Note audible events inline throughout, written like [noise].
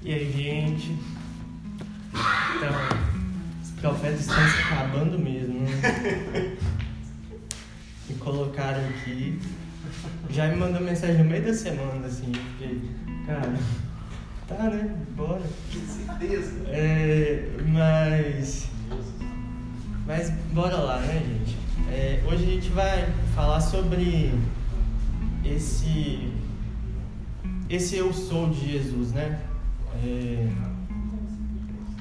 E aí, gente? Então, os profetas estão se acabando mesmo. Né? Me colocaram aqui. Já me mandou mensagem no meio da semana, assim. Fiquei, cara, tá, né? Bora. Que certeza. É, mas. Mas bora lá, né, gente? É, hoje a gente vai falar sobre esse. Esse eu sou de Jesus, né? É,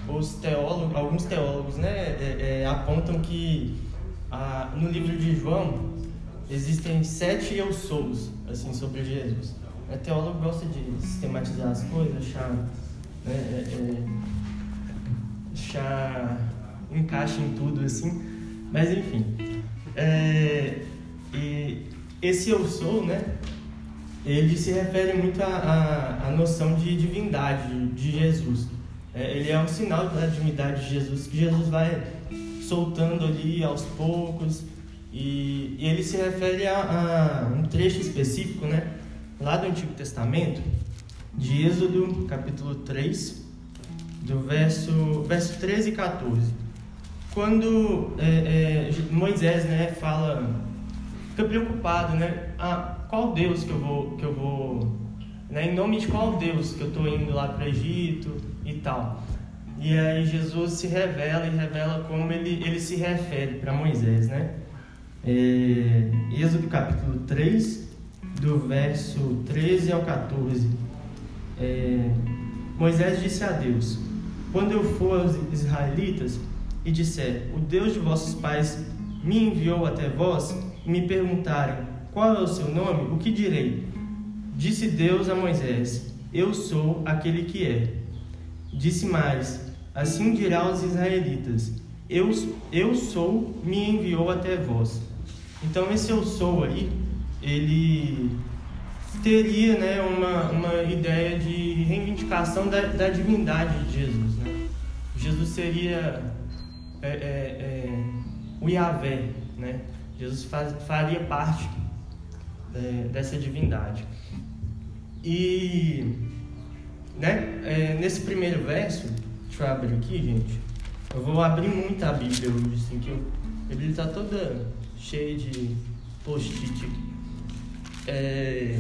os teólogos, alguns teólogos, né, é, é, apontam que ah, no livro de João existem sete eu sous, assim, sobre Jesus. O teólogo gosta de sistematizar as coisas, achar, né, é, é, achar encaixe em tudo, assim. Mas enfim, é, e esse eu sou, né? Ele se refere muito à, noção de divindade de Jesus. É, ele é um sinal da divindade de Jesus, que Jesus vai soltando ali aos poucos. E, e ele se refere a, a, um trecho específico, né? Lá do Antigo Testamento, de Êxodo, capítulo 3, do verso, verso 13 e 14. Quando é, é, Moisés né, fala, fica preocupado, né? Ah, qual Deus que eu vou, que eu vou, né? Em nome de qual Deus que eu estou indo lá para o Egito e tal. E aí Jesus se revela e revela como ele, ele se refere para Moisés, né? É, Êxodo capítulo 3, do verso 13 ao 14. É, Moisés disse a Deus: Quando eu for aos israelitas e disser, o Deus de vossos pais me enviou até vós, e me perguntarem, qual é o seu nome? O que direi? Disse Deus a Moisés: Eu sou aquele que é. Disse mais: Assim dirá aos israelitas: Eu, eu sou, me enviou até vós. Então, esse eu sou aí, ele teria né, uma, uma ideia de reivindicação da, da divindade de Jesus. Né? Jesus seria é, é, é, o Yahvé, né? Jesus faz, faria parte é, dessa divindade. E né, é, nesse primeiro verso, deixa eu abrir aqui, gente. Eu vou abrir muito a Bíblia hoje, assim, que eu, a Bíblia está toda cheia de post-it. É,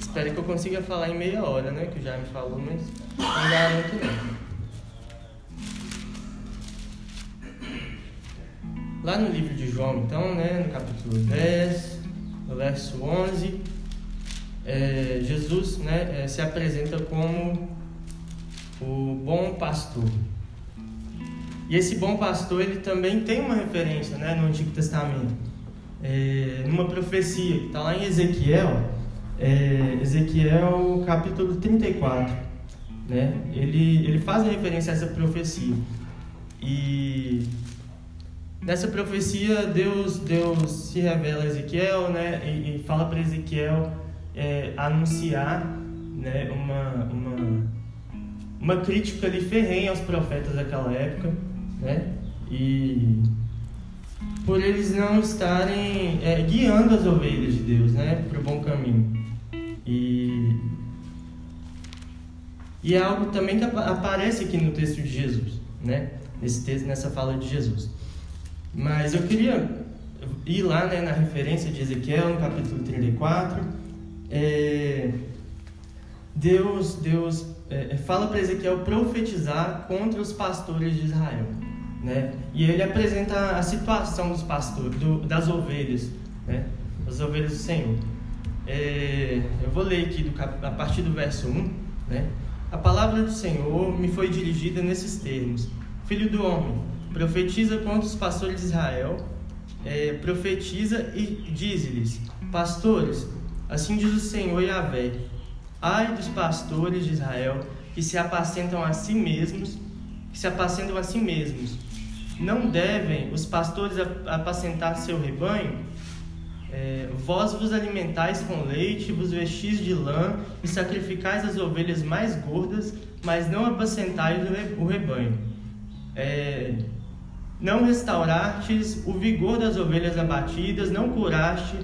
espero que eu consiga falar em meia hora, né? Que já me falou, mas não garanto não. Lá no livro de João, então, né, no capítulo 10, verso 11, é, Jesus né, é, se apresenta como o bom pastor. E esse bom pastor ele também tem uma referência né, no Antigo Testamento, é, numa profecia que está lá em Ezequiel, é, Ezequiel capítulo 34. Né, ele, ele faz referência a essa profecia. E nessa profecia Deus, Deus se revela a Ezequiel né, e, e fala para Ezequiel é, anunciar né, uma, uma, uma crítica ali ferrenha aos profetas daquela época, né? E por eles não estarem é, guiando as ovelhas de Deus, né, para o bom caminho. E e é algo também que aparece aqui no texto de Jesus, né? Nesse texto, nessa fala de Jesus. Mas eu queria ir lá, né, na referência de Ezequiel, no capítulo 34. É, Deus, Deus é, fala para Ezequiel profetizar contra os pastores de Israel né? E ele apresenta a situação dos pastores, do, das ovelhas, né? As ovelhas do Senhor. É, eu vou ler aqui do, a partir do verso 1, né? A palavra do Senhor me foi dirigida nesses termos: Filho do homem, profetiza contra os pastores de Israel, é, profetiza e diz-lhes: Pastores, assim diz o Senhor Yahvé: Ai dos pastores de Israel que se apacentam a si mesmos, que se apacentam a si mesmos não devem os pastores apacentar seu rebanho? É, vós vos alimentais com leite, vos vestis de lã e sacrificais as ovelhas mais gordas, mas não apacentais o rebanho. É, não restaurastes o vigor das ovelhas abatidas, não curaste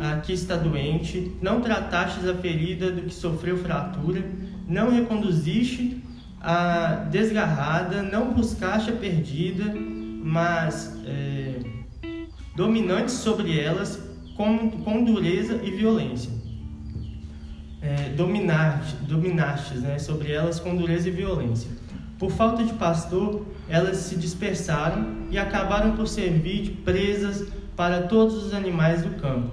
a que está doente, não tratastes a ferida do que sofreu fratura, não reconduziste a desgarrada, não buscaste a perdida, mas é, dominantes sobre elas com, com dureza e violência. É, dominaste, dominastes né, sobre elas com dureza e violência. Por falta de pastor, elas se dispersaram e acabaram por servir de presas para todos os animais do campo,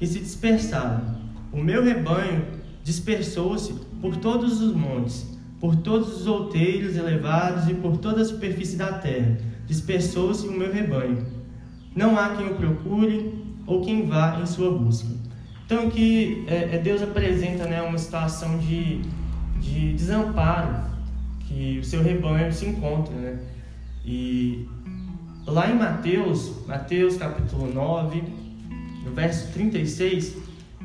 e se dispersaram. O meu rebanho dispersou-se por todos os montes, por todos os outeiros elevados e por toda a superfície da terra. Dispersou-se o meu rebanho. Não há quem o procure ou quem vá em sua busca. Então aqui é, é Deus apresenta né, uma situação de, de desamparo que o seu rebanho se encontra, né? E lá em Mateus, Mateus capítulo 9, no verso 36,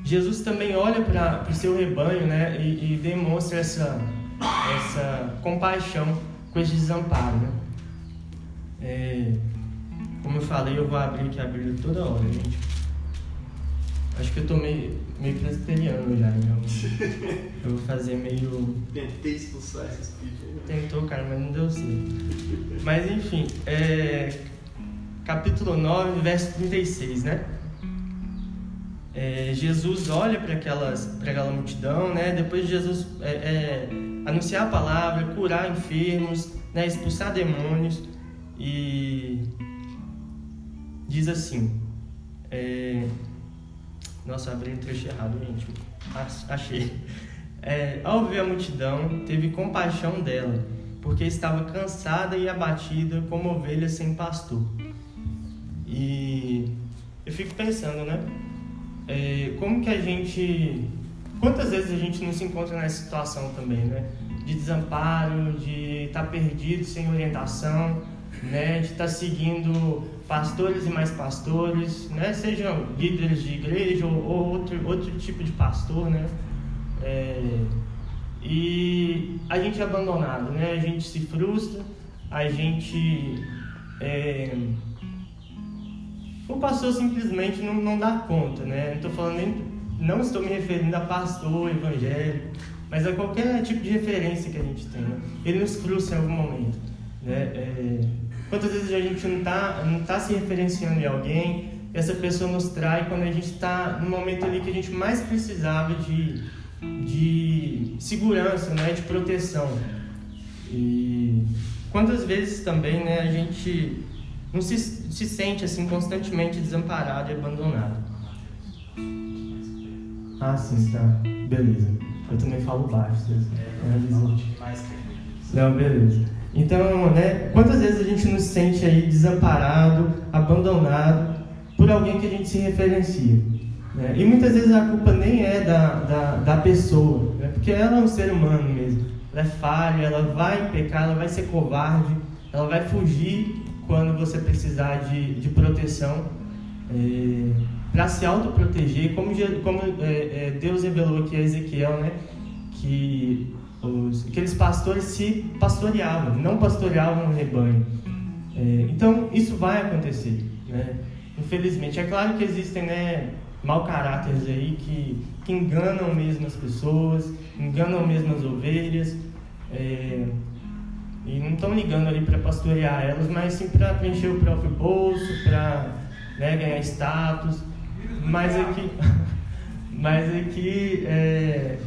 Jesus também olha para o seu rebanho, né? E, e, demonstra essa, essa compaixão com esse desamparo, né? É, como eu falei, eu vou abrir aqui a Bíblia toda hora, gente. Acho que eu tô meio, meio presbiteriano já, então [laughs] eu vou fazer meio. Tentei expulsar esse espírito. Tentou, cara, mas não deu certo. Mas enfim, é, capítulo 9, verso 36, né? É, Jesus olha para aquela multidão, né? Depois de Jesus é, é, anunciar a palavra, curar enfermos, né? expulsar demônios e diz assim: é, nossa, abri um trecho errado, gente. Achei. É, ao ver a multidão, teve compaixão dela, porque estava cansada e abatida como ovelha sem pastor. E eu fico pensando, né? É, como que a gente. Quantas vezes a gente não se encontra nessa situação também, né? De desamparo, de estar tá perdido, sem orientação, né? De estar tá seguindo pastores e mais pastores, né? Sejam líderes de igreja ou, ou outro, outro tipo de pastor, né? É, e a gente é abandonado, né? A gente se frustra, a gente... É, o pastor simplesmente não, não dá conta, né? Não estou falando nem, não estou me referindo a pastor evangélico, mas a qualquer tipo de referência que a gente tenha. Né? Ele nos frustra em algum momento, né? É, Quantas vezes a gente não está não tá se referenciando em alguém, essa pessoa nos trai quando a gente está no momento ali que a gente mais precisava de, de segurança, né, de proteção. E quantas vezes também né, a gente não se, se sente assim constantemente desamparado e abandonado. Ah, sim, tá. Beleza. Eu também falo baixo. É, não, beleza. Então, né, quantas vezes a gente nos sente aí desamparado, abandonado por alguém que a gente se referencia? Né? E muitas vezes a culpa nem é da, da, da pessoa, né? porque ela é um ser humano mesmo. Ela é falha, ela vai pecar, ela vai ser covarde, ela vai fugir quando você precisar de, de proteção. É, para se autoproteger, como, como é, é, Deus revelou aqui a Ezequiel, né? que os, aqueles pastores se pastoreavam, não pastoreavam o rebanho. É, então, isso vai acontecer, né? Infelizmente. É claro que existem né, mau caráteres aí que, que enganam mesmo as pessoas, enganam mesmo as ovelhas, é, e não estão ligando ali para pastorear elas, mas sim para preencher o próprio bolso, para né, ganhar status. Mas aqui, [laughs] mas aqui é,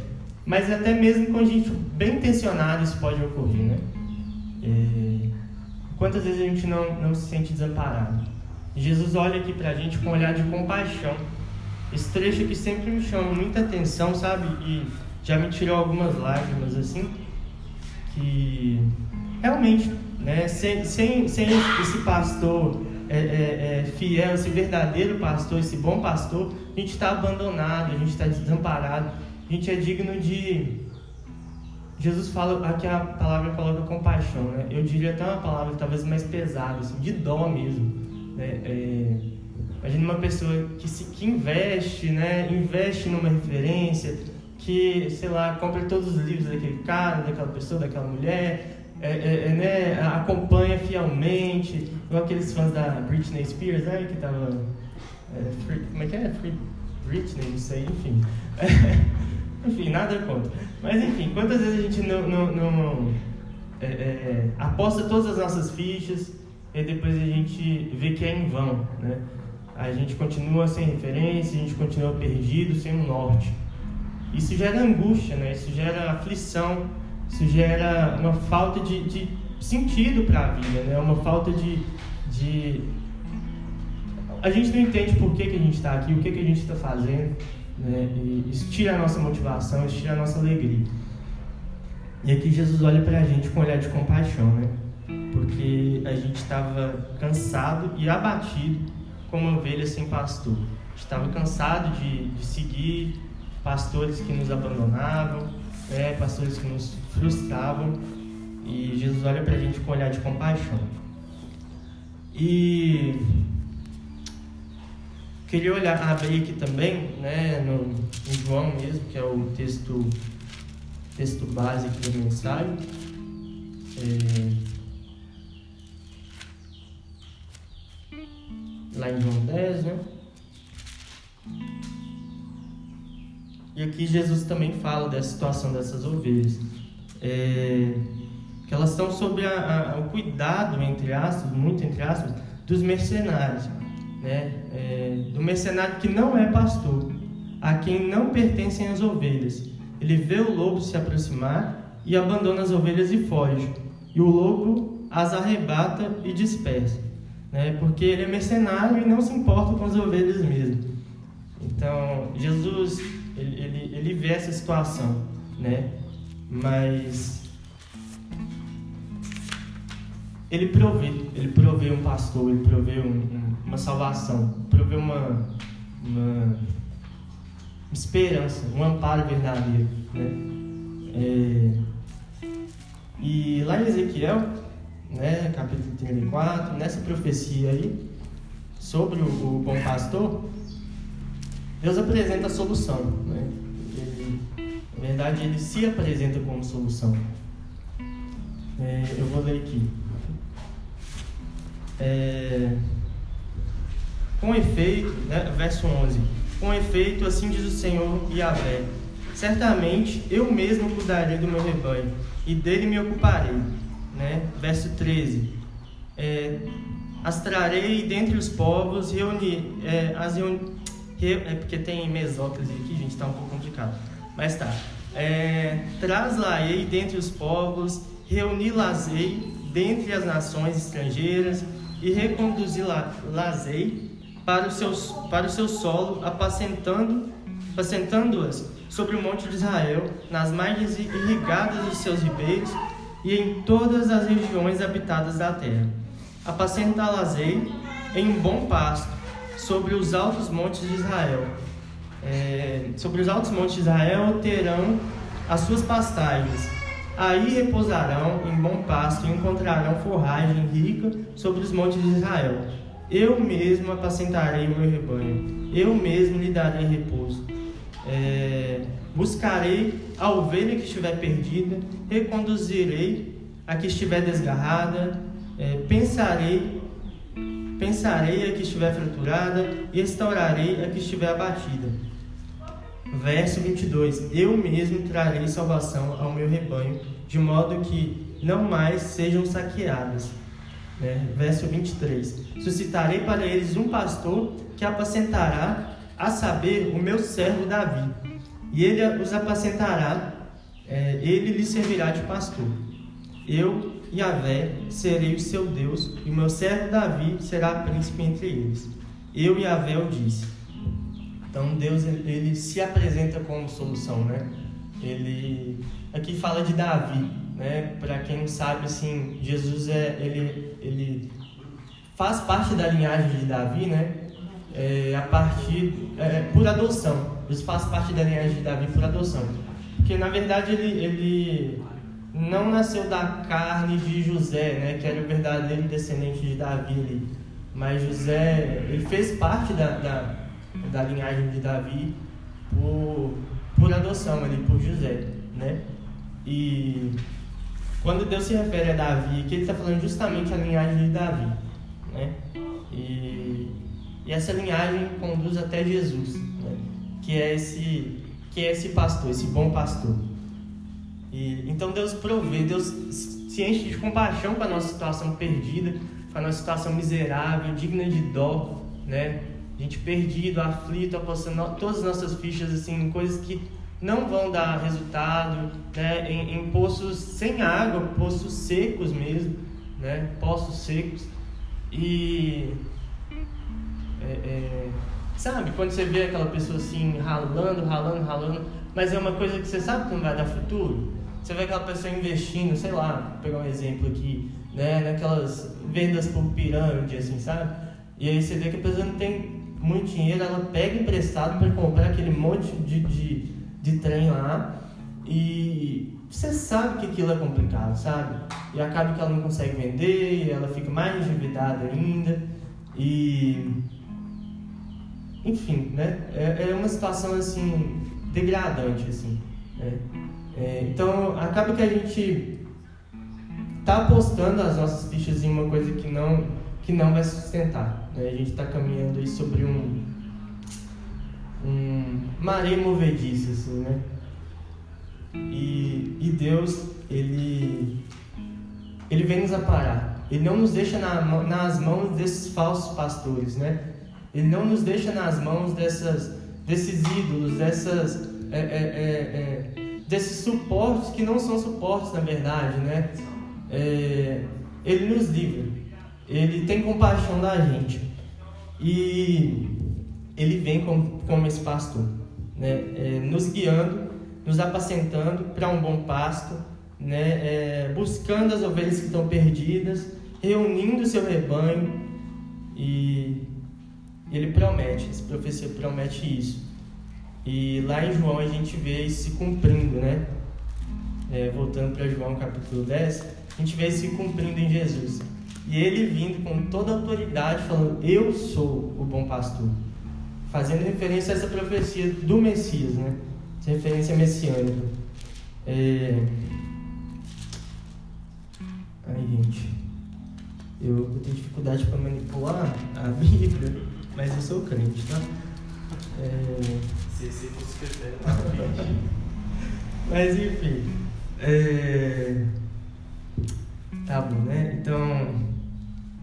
mas até mesmo com gente bem intencionada isso pode ocorrer, né? É... Quantas vezes a gente não, não se sente desamparado? Jesus olha aqui pra gente com um olhar de compaixão. Esse trecho aqui sempre me chama muita atenção, sabe? E já me tirou algumas lágrimas, assim, que realmente, né? Sem, sem, sem esse pastor é, é, é, fiel, esse verdadeiro pastor, esse bom pastor, a gente está abandonado, a gente está desamparado a gente é digno de. Jesus fala, aqui a palavra coloca compaixão, né? Eu diria até uma palavra talvez mais pesada, assim, de dó mesmo. Né? É, imagina uma pessoa que, se, que investe, né? Investe numa referência, que, sei lá, compra todos os livros daquele cara, daquela pessoa, daquela mulher, é, é, é né? acompanha fielmente, igual aqueles fãs da Britney Spears, né? Que tava. É, free, como é que é? Free Britney, não sei, enfim. [laughs] Enfim, nada contra. Mas enfim, quantas vezes a gente não, não, não é, é, aposta todas as nossas fichas e depois a gente vê que é em vão, né? A gente continua sem referência, a gente continua perdido, sem um norte. Isso gera angústia, né? Isso gera aflição, isso gera uma falta de, de sentido para a vida, né? Uma falta de, de... A gente não entende por que, que a gente está aqui, o que, que a gente está fazendo, né? E isso tira a nossa motivação, isso tira a nossa alegria. E aqui Jesus olha para a gente com um olhar de compaixão, né? Porque a gente estava cansado e abatido como ovelha sem pastor. Estava cansado de, de seguir pastores que nos abandonavam, né? pastores que nos frustravam. E Jesus olha para a gente com um olhar de compaixão. E queria olhar, abrir aqui também, né, no, em João mesmo, que é o texto texto base aqui da mensagem. É, lá em João 10, né? E aqui Jesus também fala dessa situação dessas ovelhas. É, que elas estão sob a, a, o cuidado, entre aspas, muito entre aspas, dos mercenários. Né? É, do mercenário que não é pastor, a quem não pertencem as ovelhas ele vê o lobo se aproximar e abandona as ovelhas e foge. E o lobo as arrebata e dispersa, né? Porque ele é mercenário e não se importa com as ovelhas mesmo. Então, Jesus, ele, ele, ele vê essa situação, né? Mas ele provê, ele provê um pastor, ele provê um, um, uma salvação, provê uma, uma esperança, um amparo verdadeiro. Né? É, e lá em Ezequiel, né, capítulo 34, nessa profecia aí, sobre o, o bom pastor, Deus apresenta a solução. Né? Ele, na verdade, ele se apresenta como solução. É, eu vou ler aqui. É, com efeito, né, verso 11 com efeito, assim diz o Senhor Yahvé: Certamente eu mesmo cuidarei do meu rebanho e dele me ocuparei. Né? Verso 13: é, As trarei dentre os povos, reuni, é, as reuni, re, é porque tem mesóclise aqui, gente, está um pouco complicado. Mas tá. É, Traz-la-ei dentre os povos, reuni-las-ei dentre as nações estrangeiras e reconduzi-las-ei para o seu, para o seu solo, apacentando, apacentando-as sobre o monte de Israel, nas margens irrigadas dos seus ribeiros e em todas as regiões habitadas da terra. Apacentá-las-ei em um bom pasto, sobre os altos montes de Israel. É, sobre os altos montes de Israel terão as suas pastagens. Aí repousarão em bom pasto e encontrarão forragem rica sobre os montes de Israel eu mesmo apacentarei o meu rebanho, eu mesmo lhe darei repouso. É, buscarei a ovelha que estiver perdida, reconduzirei a que estiver desgarrada, é, pensarei, pensarei a que estiver fraturada e restaurarei a que estiver abatida. Verso 22: Eu mesmo trarei salvação ao meu rebanho, de modo que não mais sejam saqueadas. Né? Verso 23: Suscitarei para eles um pastor que apacentará, a saber, o meu servo Davi, e ele os apacentará, é, ele lhe servirá de pastor. Eu, Yahvé, serei o seu Deus, e o meu servo Davi será príncipe entre eles. Eu, Yahvé, o disse. Então Deus ele se apresenta como solução, né? Ele aqui fala de Davi, né? Para quem não sabe, assim, Jesus é ele ele faz parte da linhagem de Davi, né? É, a partir é, por adoção. Ele faz parte da linhagem de Davi por adoção, porque na verdade ele ele não nasceu da carne de José, né? Que era o verdadeiro descendente de Davi ali. Mas José ele fez parte da, da, da linhagem de Davi por por adoção ali por José, né? E quando Deus se refere a Davi, que ele está falando justamente a linhagem de Davi. Né? E, e essa linhagem conduz até Jesus, né? que é esse quem é esse pastor, esse bom pastor. E, então Deus provê, Deus se enche de compaixão com a nossa situação perdida, com a nossa situação miserável, digna de dó, né? Gente perdido, aflito, apostando todas as nossas fichas assim, em coisas que não vão dar resultado, né? em, em poços sem água, poços secos mesmo, né? poços secos. E é, é, sabe, quando você vê aquela pessoa assim, ralando, ralando, ralando, mas é uma coisa que você sabe que não vai dar futuro. Você vê aquela pessoa investindo, sei lá, vou pegar um exemplo aqui, né, naquelas vendas por pirâmide, assim, sabe? E aí você vê que a pessoa não tem muito dinheiro, ela pega emprestado para comprar aquele monte de, de, de trem lá e você sabe que aquilo é complicado, sabe? E acaba que ela não consegue vender, ela fica mais endividada ainda e enfim, né? É, é uma situação assim degradante, assim. Né? É, então acaba que a gente tá apostando as nossas fichas em uma coisa que não que não vai sustentar. Né? A gente está caminhando aí sobre um um movediça, assim, né? E, e Deus ele ele vem nos aparar. Ele não nos deixa na, nas mãos desses falsos pastores, né? Ele não nos deixa nas mãos dessas, desses ídolos, dessas, é, é, é, é desses suportes que não são suportes na verdade, né? É, ele nos livra. Ele tem compaixão da gente. E ele vem como, como esse pastor, né? É, nos guiando, nos apacentando para um bom pasto, né? buscando as ovelhas que estão perdidas, reunindo o seu rebanho e ele promete, essa profecia promete isso. E lá em João a gente vê isso se cumprindo, né? É, voltando para João capítulo 10, a gente vê isso se cumprindo em Jesus. E ele vindo com toda a autoridade, falando: Eu sou o bom pastor. Fazendo referência a essa profecia do Messias, né? Essa referência messiânica. É... Ai, gente. Eu tenho dificuldade para manipular a [laughs] Bíblia. Mas eu sou crente, tá? É... [laughs] Mas enfim. É... Tá bom, né? Então,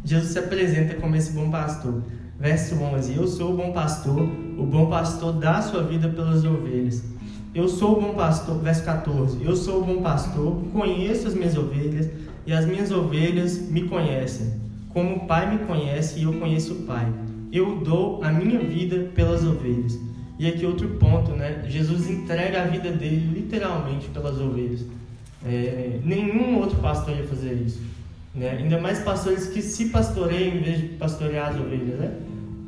Jesus se apresenta como esse bom pastor. Verso 11: Eu sou o bom pastor, o bom pastor dá sua vida pelas ovelhas. Eu sou o bom pastor, verso 14: Eu sou o bom pastor, conheço as minhas ovelhas e as minhas ovelhas me conhecem. Como o Pai me conhece e eu conheço o Pai eu dou a minha vida pelas ovelhas. E aqui outro ponto, né? Jesus entrega a vida dele literalmente pelas ovelhas. É, nenhum outro pastor ia fazer isso. Né? Ainda mais pastores que se pastoreiam em vez de pastorear as ovelhas, né?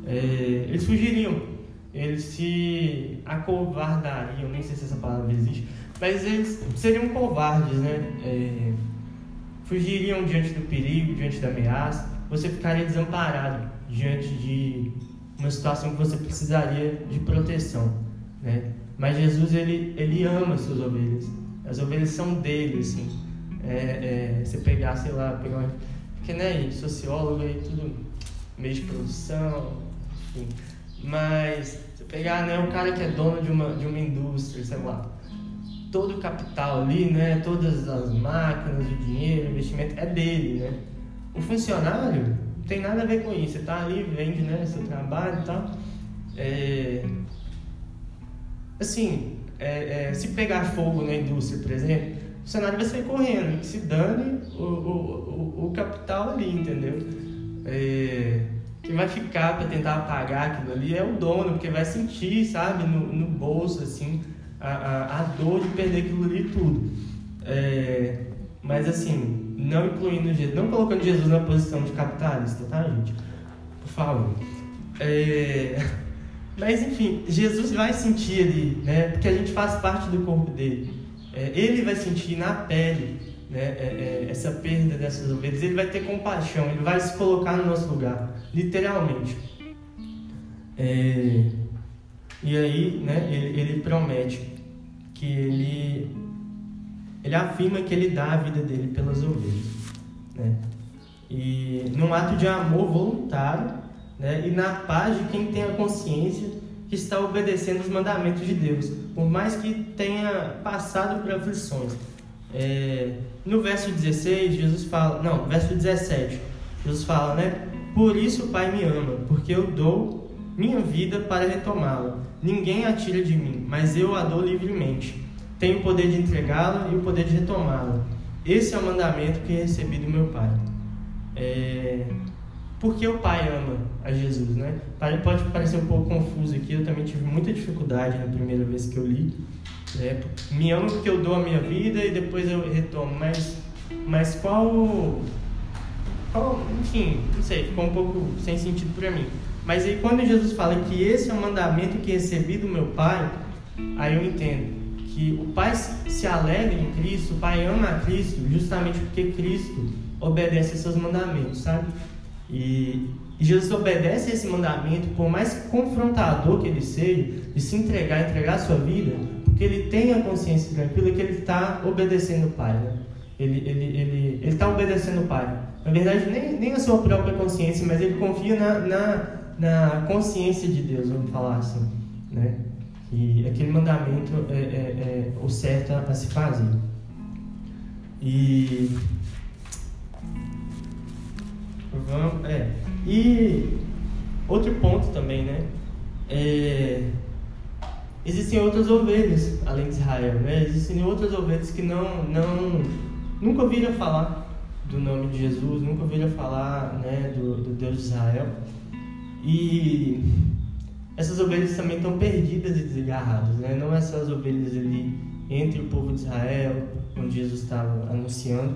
É, eles fugiriam, eles se acovardariam, nem sei se essa palavra existe, mas eles seriam covardes, né? É, fugiriam diante do perigo, diante da ameaça, você ficaria desamparado diante de uma situação que você precisaria de proteção, né? Mas Jesus ele ele ama as suas ovelhas. As ovelhas são dele, assim. É, é, você pegar, sei lá, pegar uma, porque né, sociólogo aí tudo meio de produção, Mas você pegar, né, um cara que é dono de uma de uma indústria, sei lá, todo o capital ali, né, todas as máquinas, o dinheiro, o investimento é dele, né? O funcionário não tem nada a ver com isso. Você está ali, vende né, seu trabalho e tal. É, assim, é, é, se pegar fogo na indústria, por exemplo, o funcionário vai sair correndo, se dane o, o, o, o capital ali, entendeu? É, quem vai ficar para tentar apagar aquilo ali é o dono, porque vai sentir, sabe, no, no bolso, assim, a, a, a dor de perder aquilo ali tudo. É, mas assim, não incluindo Jesus, não colocando Jesus na posição de capitalista, tá, gente? Por favor. É... [laughs] Mas enfim, Jesus vai sentir ali, né? Porque a gente faz parte do corpo dele. É, ele vai sentir na pele né? É, é, essa perda dessas ovelhas. Ele vai ter compaixão, ele vai se colocar no nosso lugar, literalmente. É, e aí, né? Ele, ele promete que ele ele afirma que ele dá a vida dele pelas ovelhas. Né? E num ato de amor voluntário né? e na paz de quem tem a consciência que está obedecendo os mandamentos de Deus. por mais que tenha passado por aflições. É, no verso 16, Jesus fala, não, verso 17, Jesus fala, né? Por isso o Pai me ama, porque eu dou minha vida para retomá-la. Ninguém a tira de mim, mas eu a dou livremente. Tenho o poder de entregá-la e o poder de retomá-la. Esse é o mandamento que recebi do meu Pai. É... Porque o Pai ama a Jesus, né? Pode parecer um pouco confuso aqui, eu também tive muita dificuldade na primeira vez que eu li. É, me ama porque eu dou a minha vida e depois eu retomo, mas, mas qual, qual. Enfim, não sei, ficou um pouco sem sentido para mim. Mas aí quando Jesus fala que esse é o mandamento que recebi do meu Pai, aí eu entendo que o Pai se alegra em Cristo, o Pai ama a Cristo justamente porque Cristo obedece a seus mandamentos, sabe? E, Jesus obedece esse mandamento, por mais confrontador que ele seja, de se entregar, entregar a sua vida, porque ele tem a consciência tranquila que ele está obedecendo o Pai, né? Ele está ele, ele, ele tá obedecendo o Pai. Na verdade, nem, nem a sua própria consciência, mas ele confia na, na, na consciência de Deus, vamos falar assim, né? E aquele mandamento é, é, é o certo a se fazer. E vamos, é. E outro ponto também, né? É, existem outras ovelhas além de Israel, né? Existem outras ovelhas que não, não nunca ouviram falar do nome de Jesus, nunca ouviram falar, né, do, do Deus de Israel. E essas ovelhas também estão perdidas e desgarradas, né? Não essas ovelhas ali entre o povo de Israel, onde Jesus estava anunciando,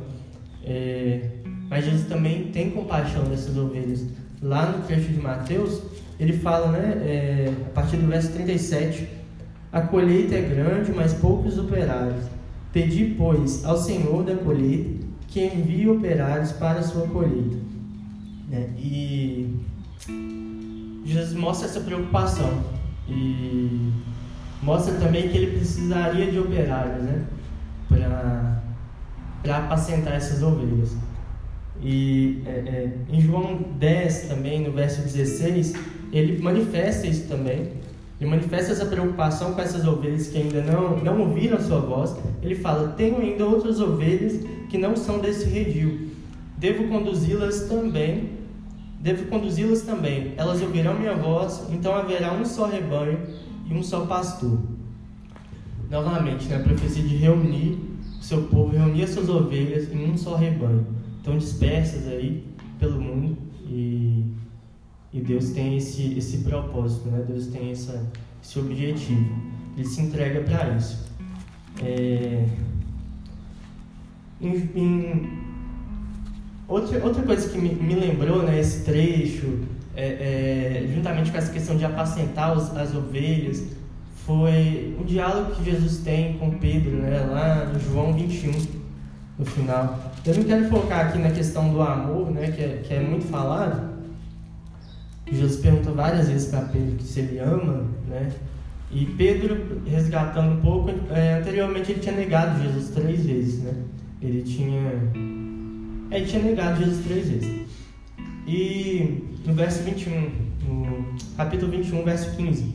é, mas Jesus também tem compaixão dessas ovelhas. Lá no trecho de Mateus, ele fala, né, é, a partir do verso 37, a colheita é grande, mas poucos operários. Pedi, pois, ao Senhor da colheita que envie operários para a sua colheita. Né? E Jesus mostra essa preocupação e mostra também que ele precisaria de operários, né, para apacentar essas ovelhas. E é, é, em João 10 também, no verso 16, ele manifesta isso também. Ele manifesta essa preocupação com essas ovelhas que ainda não, não ouviram a sua voz. Ele fala: Tenho ainda outras ovelhas que não são desse redil. Devo conduzi-las também Devo conduzi-las também. Elas ouvirão minha voz, então haverá um só rebanho e um só pastor. Novamente, né, a profecia de reunir o seu povo, reunir as suas ovelhas em um só rebanho. Estão dispersas aí pelo mundo e, e Deus tem esse, esse propósito, né? Deus tem essa, esse objetivo. Ele se entrega para isso. É, em Outra, outra coisa que me, me lembrou, né, esse trecho, é, é, juntamente com essa questão de apacentar os, as ovelhas, foi o diálogo que Jesus tem com Pedro, né, lá no João 21, no final. Eu não quero focar aqui na questão do amor, né, que é, que é muito falado. Jesus pergunta várias vezes para Pedro se ele ama, né, e Pedro, resgatando um pouco, é, anteriormente ele tinha negado Jesus três vezes, né? Ele tinha ele tinha negado Jesus três vezes. E no verso 21, no capítulo 21, verso 15,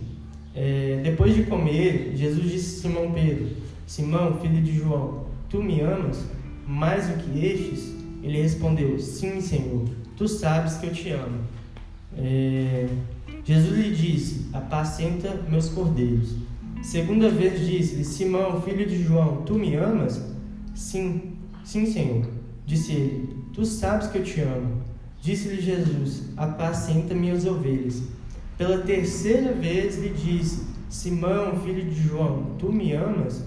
é, depois de comer, Jesus disse a Simão Pedro: Simão, filho de João, tu me amas mais do que estes? Ele respondeu: Sim, Senhor, tu sabes que eu te amo. É, Jesus lhe disse: Apacenta meus cordeiros. Segunda vez disse-lhe: Simão, filho de João, tu me amas? Sim, sim, Senhor. Disse ele: Tu sabes que eu te amo. Disse-lhe Jesus: Apacenta minhas ovelhas. Pela terceira vez lhe disse: Simão, filho de João, tu me amas?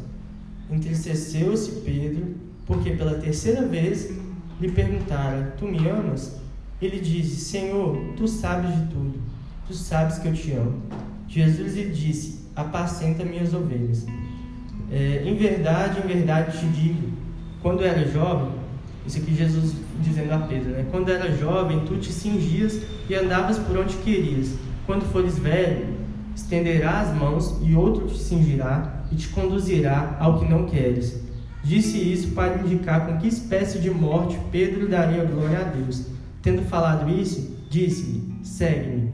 Entristeceu-se Pedro, porque pela terceira vez lhe perguntara: Tu me amas? Ele disse: Senhor, tu sabes de tudo. Tu sabes que eu te amo. Jesus lhe disse: Apacenta minhas ovelhas. É, em verdade, em verdade te digo: quando era jovem, isso aqui Jesus dizendo a Pedro, né? Quando era jovem, tu te cingias e andavas por onde querias. Quando fores velho, estenderás as mãos e outro te cingirá e te conduzirá ao que não queres. Disse isso para indicar com que espécie de morte Pedro daria glória a Deus. Tendo falado isso, disse-lhe: Segue-me.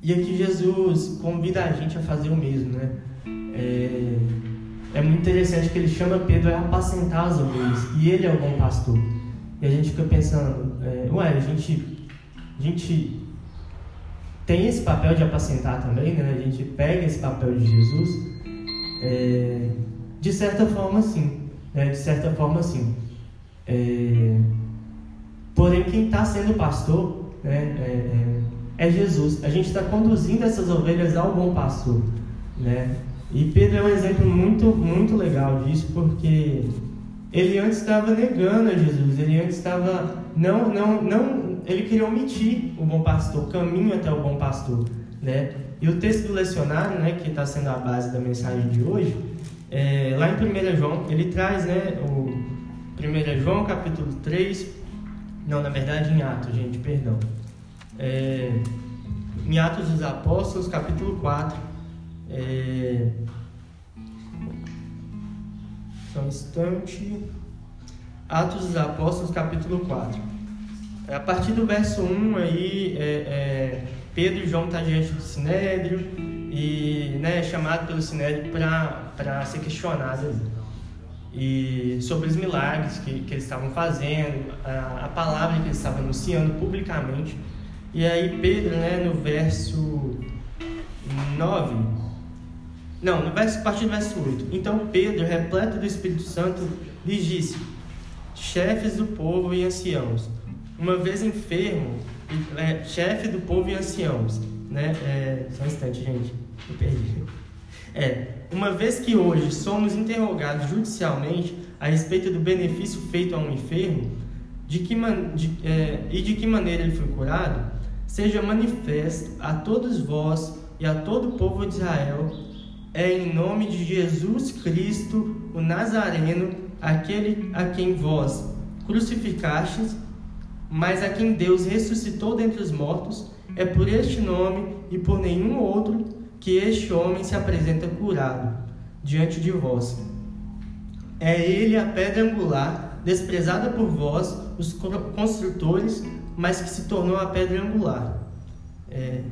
E aqui Jesus convida a gente a fazer o mesmo, né? é, é muito interessante que ele chama Pedro a apacentar as ovelhas e ele é o bom pastor. E a gente fica pensando, é, ué, a gente, a gente tem esse papel de apacentar também, né? A gente pega esse papel de Jesus. É, de certa forma, sim. Né? De certa forma, sim. É, porém, quem está sendo pastor né? É, é, é, Jesus. A gente está conduzindo essas ovelhas ao bom pastor. Né? E Pedro é um exemplo muito, muito legal disso, porque ele antes estava negando a Jesus, ele antes estava não, não, não, ele queria omitir o bom pastor, o caminho até o bom pastor, né? E o texto do lecionário, né, que está sendo a base da mensagem de hoje, é, lá em 1 João, ele traz, né, o 1 João capítulo 3, não, na verdade em Atos, gente, perdão. É, em Atos dos Apóstolos, capítulo 4, é, só um instante. Atos dos Apóstolos, capítulo 4. A partir do verso 1 aí, é, é, Pedro e João estão tá diante do Sinédrio e né, é chamado pelo Sinédrio para ser questionado ali. E sobre os milagres que, que eles estavam fazendo, a, a palavra que eles estavam anunciando publicamente. E aí Pedro, né, no verso 9, não, no verso, a partir do verso 8. Então Pedro, repleto do Espírito Santo, lhes disse: Chefes do povo e anciãos, uma vez enfermo, é, chefe do povo e anciãos, né? É, só um instante, gente, eu perdi. É, uma vez que hoje somos interrogados judicialmente a respeito do benefício feito a um enfermo, de que man, de, é, e de que maneira ele foi curado, seja manifesto a todos vós e a todo o povo de Israel é em nome de Jesus Cristo, o Nazareno, aquele a quem vós crucificastes, mas a quem Deus ressuscitou dentre os mortos, é por este nome e por nenhum outro que este homem se apresenta curado diante de vós. É ele a pedra angular, desprezada por vós, os construtores, mas que se tornou a pedra angular. É...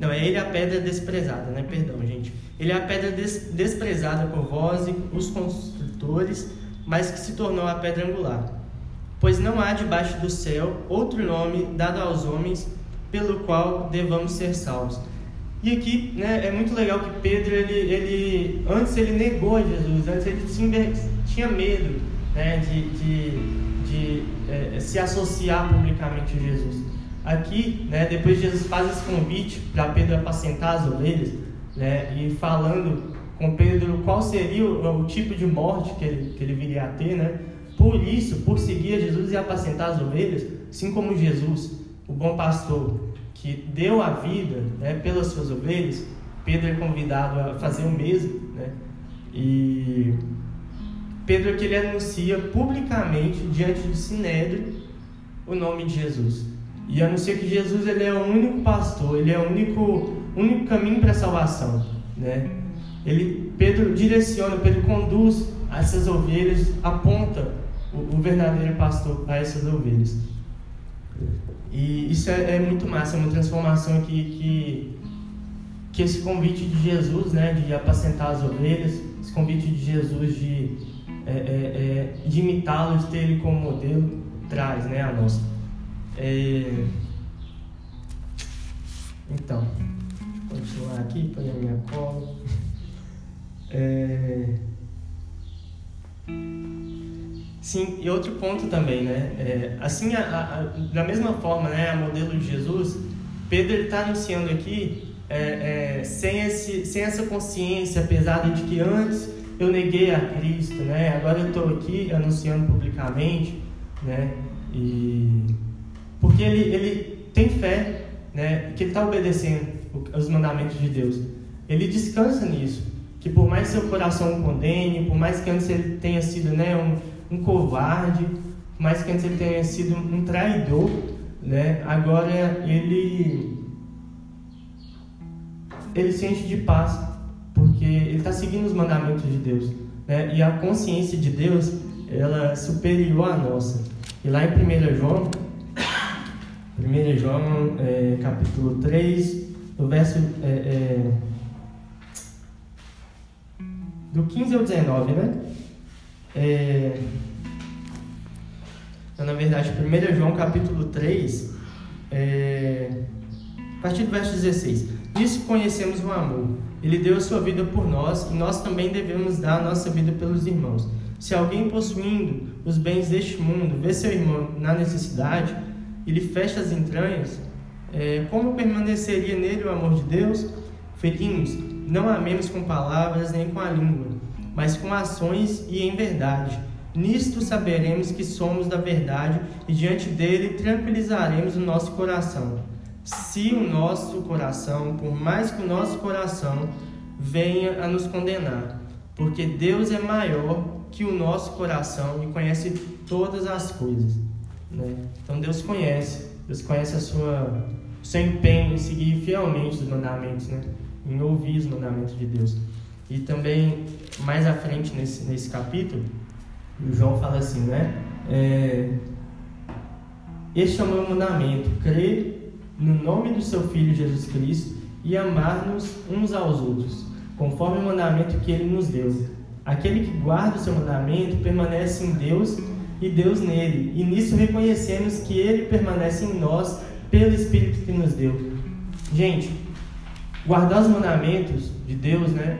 Não, é ele a pedra desprezada, né? Perdão, gente. Ele é a pedra des desprezada por vós os construtores, mas que se tornou a pedra angular. Pois não há debaixo do céu outro nome dado aos homens pelo qual devamos ser salvos. E aqui né, é muito legal que Pedro, ele, ele, antes ele negou a Jesus, antes ele tinha medo né, de, de, de é, se associar publicamente a Jesus. Aqui, né, depois Jesus faz esse convite para Pedro apacentar as ovelhas, né, e falando com Pedro qual seria o, o, tipo de morte que ele, que ele viria a ter, né? Por isso, por seguir a Jesus e apacentar as ovelhas, assim como Jesus, o bom pastor, que deu a vida né, pelas suas ovelhas, Pedro é convidado a fazer o mesmo, né? E Pedro é que ele anuncia publicamente diante do sinédrio o nome de Jesus. E anuncia que Jesus ele é o único pastor, ele é o único único caminho para a salvação, né? Ele, Pedro direciona, Pedro conduz essas ovelhas, aponta o, o verdadeiro pastor a essas ovelhas. E isso é, é, muito massa, é uma transformação que, que, que esse convite de Jesus, né, de apacentar as ovelhas, esse convite de Jesus de, é, é, é de imitá-lo, de ter ele como modelo, traz né, a nós. É, então continuar aqui, põe a minha cola. [laughs] É... Sim, e outro ponto também, né? É, assim, a, a, da mesma forma, né, a modelo de Jesus, Pedro está anunciando aqui é, é, sem, esse, sem essa consciência pesada de que antes eu neguei a Cristo, né? Agora eu estou aqui anunciando publicamente, né? E porque ele, ele tem fé, né? Que ele está obedecendo os mandamentos de Deus. Ele descansa nisso, que por mais seu coração o condene, por mais que antes ele tenha sido né, um, um covarde, mais que antes ele tenha sido um traidor, né, agora ele ele se de paz, porque ele está seguindo os mandamentos de Deus, né, e a consciência de Deus ela é superior à nossa. E lá em 1 João, 1 João é, capítulo 3, no verso. É, é, do 15 ao 19, né? É, então, na verdade, 1 João capítulo 3, é, a partir do verso 16. Nisso conhecemos o amor. Ele deu a sua vida por nós e nós também devemos dar a nossa vida pelos irmãos. Se alguém possuindo os bens deste mundo vê seu irmão na necessidade e lhe fecha as entranhas, é, como permaneceria nele o amor de Deus? Filhinhos, não amemos com palavras nem com a língua, mas com ações e em verdade. Nisto saberemos que somos da verdade e diante dele tranquilizaremos o nosso coração. Se o nosso coração, por mais que o nosso coração venha a nos condenar, porque Deus é maior que o nosso coração e conhece todas as coisas. Né? Então Deus conhece, Deus conhece a sua, o seu empenho em seguir fielmente os mandamentos, né? em ouvir os mandamentos de Deus. E também, mais à frente nesse, nesse capítulo, o João fala assim, né? É, este é o meu mandamento, crer no nome do seu Filho Jesus Cristo e amar-nos uns aos outros, conforme o mandamento que ele nos deu. Aquele que guarda o seu mandamento permanece em Deus e Deus nele, e nisso reconhecemos que ele permanece em nós pelo Espírito que nos deu. Gente, guardar os mandamentos de Deus, né?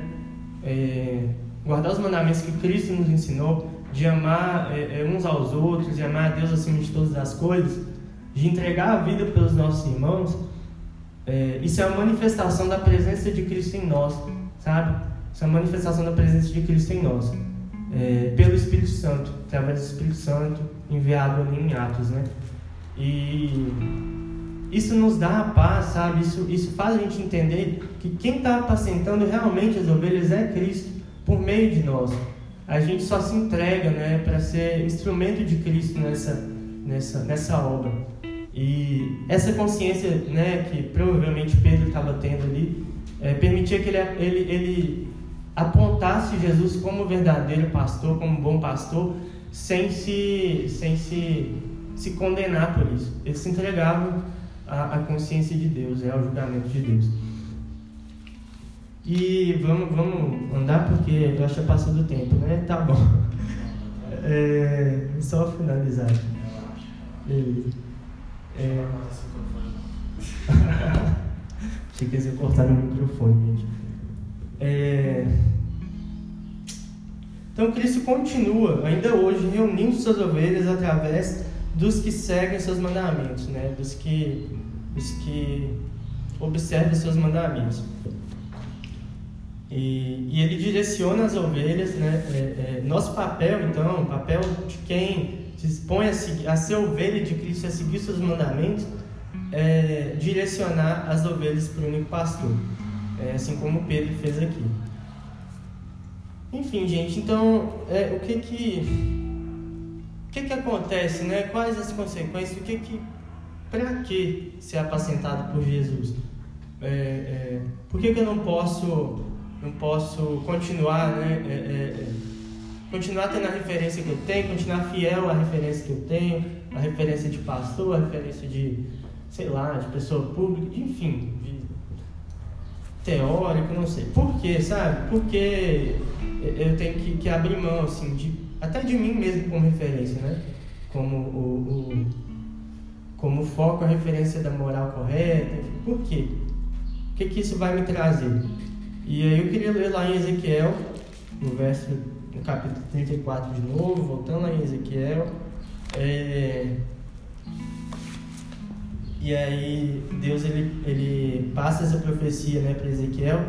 É, guardar os mandamentos que Cristo nos ensinou, de amar é, é, uns aos outros, de amar a Deus acima de todas as coisas, de entregar a vida pelos nossos irmãos, é, isso é a manifestação da presença de Cristo em nós, sabe? Isso é a manifestação da presença de Cristo em nós. É, pelo Espírito Santo, através do Espírito Santo enviado ali em Atos, né? E isso nos dá a paz, sabe? Isso, isso faz a gente entender que quem está apacentando realmente as ovelhas é Cristo, por meio de nós. A gente só se entrega, né, para ser instrumento de Cristo nessa, nessa, nessa obra. E essa consciência, né, que provavelmente Pedro estava tendo ali, é, permitia que ele, ele, ele apontasse Jesus como verdadeiro pastor, como bom pastor, sem se, sem se, se condenar por isso. Eles se entregavam à, consciência de Deus, é, ao julgamento de Deus. E vamos, vamos andar porque eu acho que passou do tempo, né? Tá bom. [laughs] É, só finalizar. Beleza. É... [laughs] Achei que eles iam cortar o microfone, gente. É... Então Cristo continua ainda hoje reunindo suas ovelhas através dos que seguem seus mandamentos, né? dos, que, dos que observam seus mandamentos. E, e ele direciona as ovelhas, né? É, é, nosso papel, então, papel de quem se dispõe a, seguir, a ser ovelha de Cristo, a seguir seus mandamentos, é direcionar as ovelhas para o único pastor é, assim como Pedro fez aqui. Enfim, gente, então, é, o que que que que acontece, né? Quais as consequências? O que que para que ser apacentado por Jesus? É, é, por que, que eu não posso não posso continuar, né? É, é, é, continuar tendo a referência que eu tenho, continuar fiel à referência que eu tenho, a referência de pastor, a referência de, sei lá, de pessoa pública, enfim, teórico, não sei. Por quê, sabe? Porque eu tenho que, que abrir mão, assim, de, até de mim mesmo como referência, né? Como o, o como foco, a referência da moral correta. Por quê? O que, que isso vai me trazer? E aí eu queria ler lá em Ezequiel, no verso, no capítulo 34 de novo, voltando lá em Ezequiel. É, e aí Deus ele, ele passa essa profecia né, para Ezequiel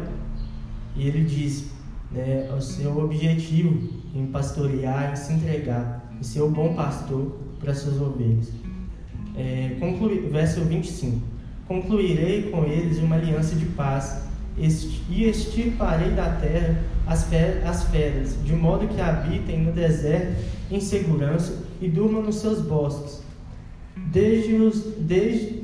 e ele diz né, o seu objetivo em pastorear, em se entregar, em ser o bom pastor para suas ovelhas. É, conclui, verso 25: Concluirei com eles uma aliança de paz e extirparei da terra as, as feras, de modo que habitem no deserto em segurança e durmam nos seus bosques. Desde, os, desde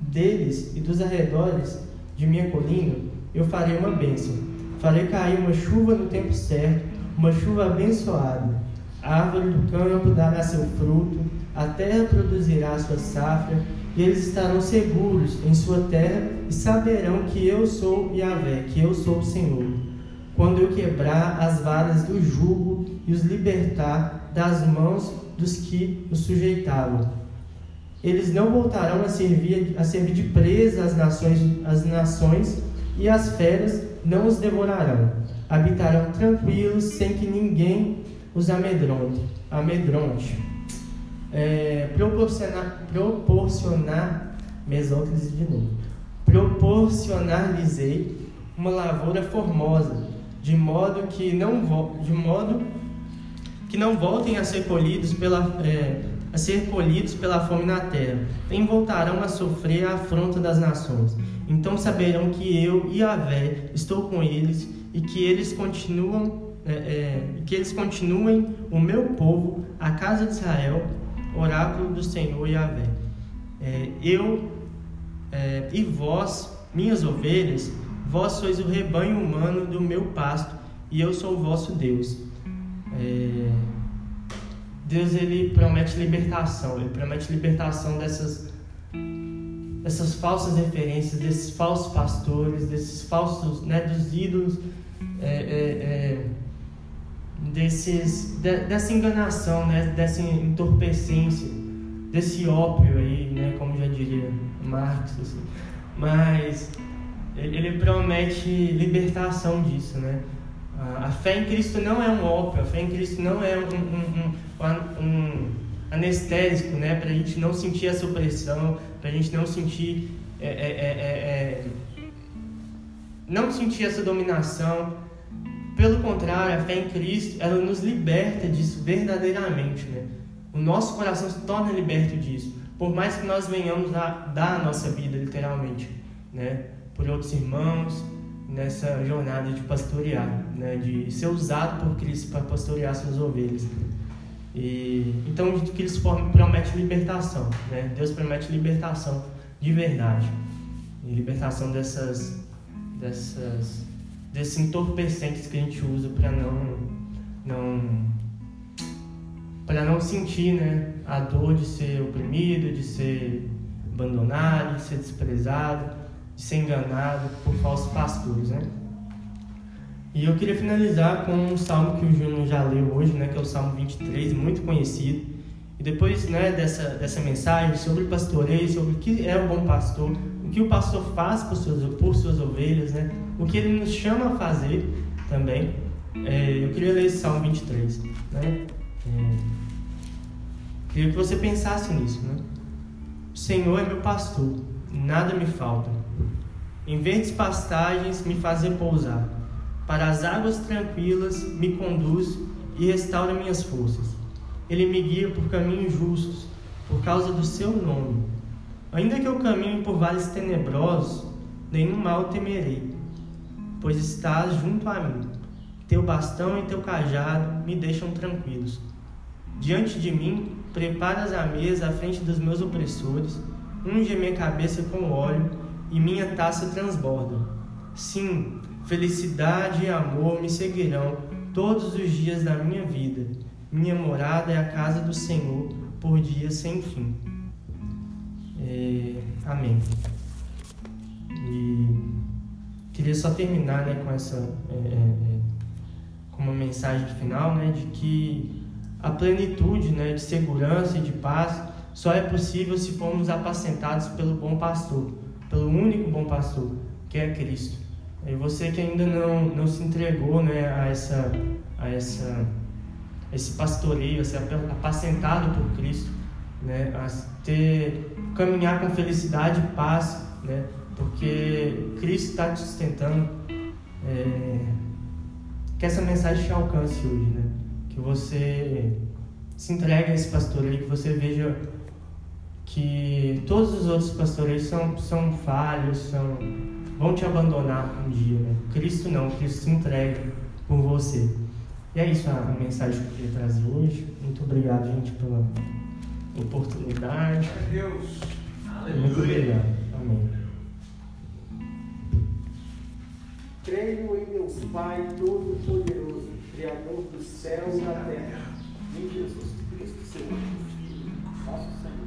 deles e dos arredores de minha colina, eu farei uma bênção. Farei cair uma chuva no tempo certo, uma chuva abençoada. A árvore do campo dará seu fruto, a terra produzirá sua safra, e eles estarão seguros em sua terra e saberão que eu sou Yahvé, que eu sou o Senhor. quando eu quebrar as varas do jugo e os libertar das mãos dos que os sujeitavam. Eles não voltarão a servir, a servir de presa às nações, às nações e as feras não os devorarão. Habitarão tranquilos, sem que ninguém os amedronte. amedronte. É, proporcionar, proporcionar, mesóclise de novo, proporcionar-lhes uma lavoura formosa, de modo que não de modo que não voltem a ser colhidos pela é, a ser colhidos pela fome na terra, nem voltarão a sofrer a afronta das nações. Então saberão que eu, Yahvé, estou com eles e que eles continuam é, é, que eles continuem o meu povo, a casa de Israel, oráculo do Senhor Yahvé. É, eu é, e vós, minhas ovelhas, vós sois o rebanho humano do meu pasto e eu sou o vosso Deus. É, Deus ele promete libertação, ele promete libertação dessas dessas falsas referências, desses falsos pastores, desses falsos, né, dos ídolos, é, é, é, desses, de, dessa enganação, né, dessa entorpecência, desse ópio aí, né, como já diria Marx, assim. mas ele, promete libertação disso, né? A fé em Cristo não é um ópio, a fé em Cristo não é um, um, um, um anestésico, né? Para a gente não sentir essa opressão, para a gente não sentir, é, é, é, não sentir essa dominação. Pelo contrário, a fé em Cristo, ela nos liberta disso verdadeiramente, né? O nosso coração se torna liberto disso, por mais que nós venhamos a dar a nossa vida, literalmente, né? Por outros irmãos, nessa jornada de pastorear, né, de ser usado por Cristo para pastorear suas ovelhas. E, então, Cristo promete libertação, né? Deus promete libertação de verdade, e libertação dessas, dessas, desses entorpecentes que a gente usa para não, não, para não sentir, né, a dor de ser oprimido, de ser abandonado, de ser desprezado de ser enganado por falsos pastores, né? E eu queria finalizar com um salmo que o Júnior já leu hoje, né, que é o Salmo 23, muito conhecido. E depois né, dessa, dessa mensagem sobre pastoreio, sobre o que é o bom pastor, o que o pastor faz por suas, por suas ovelhas, né, o que ele nos chama a fazer também, é, eu queria ler esse Salmo 23. Né? É, queria que você pensasse nisso. Né? O Senhor é meu pastor, nada me falta. Em verdes pastagens me faz repousar. Para as águas tranquilas me conduz e restaura minhas forças. Ele me guia por caminhos justos, por causa do seu nome. Ainda que eu caminhe por vales tenebrosos, nenhum mal temerei, pois estás junto a mim. Teu bastão e teu cajado me deixam tranquilos. Diante de mim, preparas a mesa à frente dos meus opressores, unge minha cabeça com óleo e minha taça transborda. Sim, felicidade e amor me seguirão todos os dias da minha vida. Minha morada é a casa do Senhor por dias sem fim. É, amém. E queria só terminar né, com essa é, é, é, com uma mensagem final, né, de que a plenitude, né, de segurança e de paz só é possível se formos apacentados pelo bom pastor pelo único bom pastor, que é Cristo. E você que ainda não, não se entregou né, a, essa, a essa, esse pastoreio, a ser apacentado por Cristo, né, a ter, caminhar com felicidade e paz, né, porque Cristo está te sustentando. É, que essa mensagem te alcance hoje, né? que você se entregue a esse pastoreio, que você veja que todos os outros pastores são, são falhos, são, vão te abandonar um dia. Né? Cristo não, Cristo se entrega por você. E é isso a mensagem que eu queria trazer hoje. Muito obrigado, gente, pela oportunidade. Deus. Muito obrigado. Amém. Creio em Deus Pai Todo-Poderoso, Criador dos céus e da terra, em Jesus Cristo, seu Filho, nosso Senhor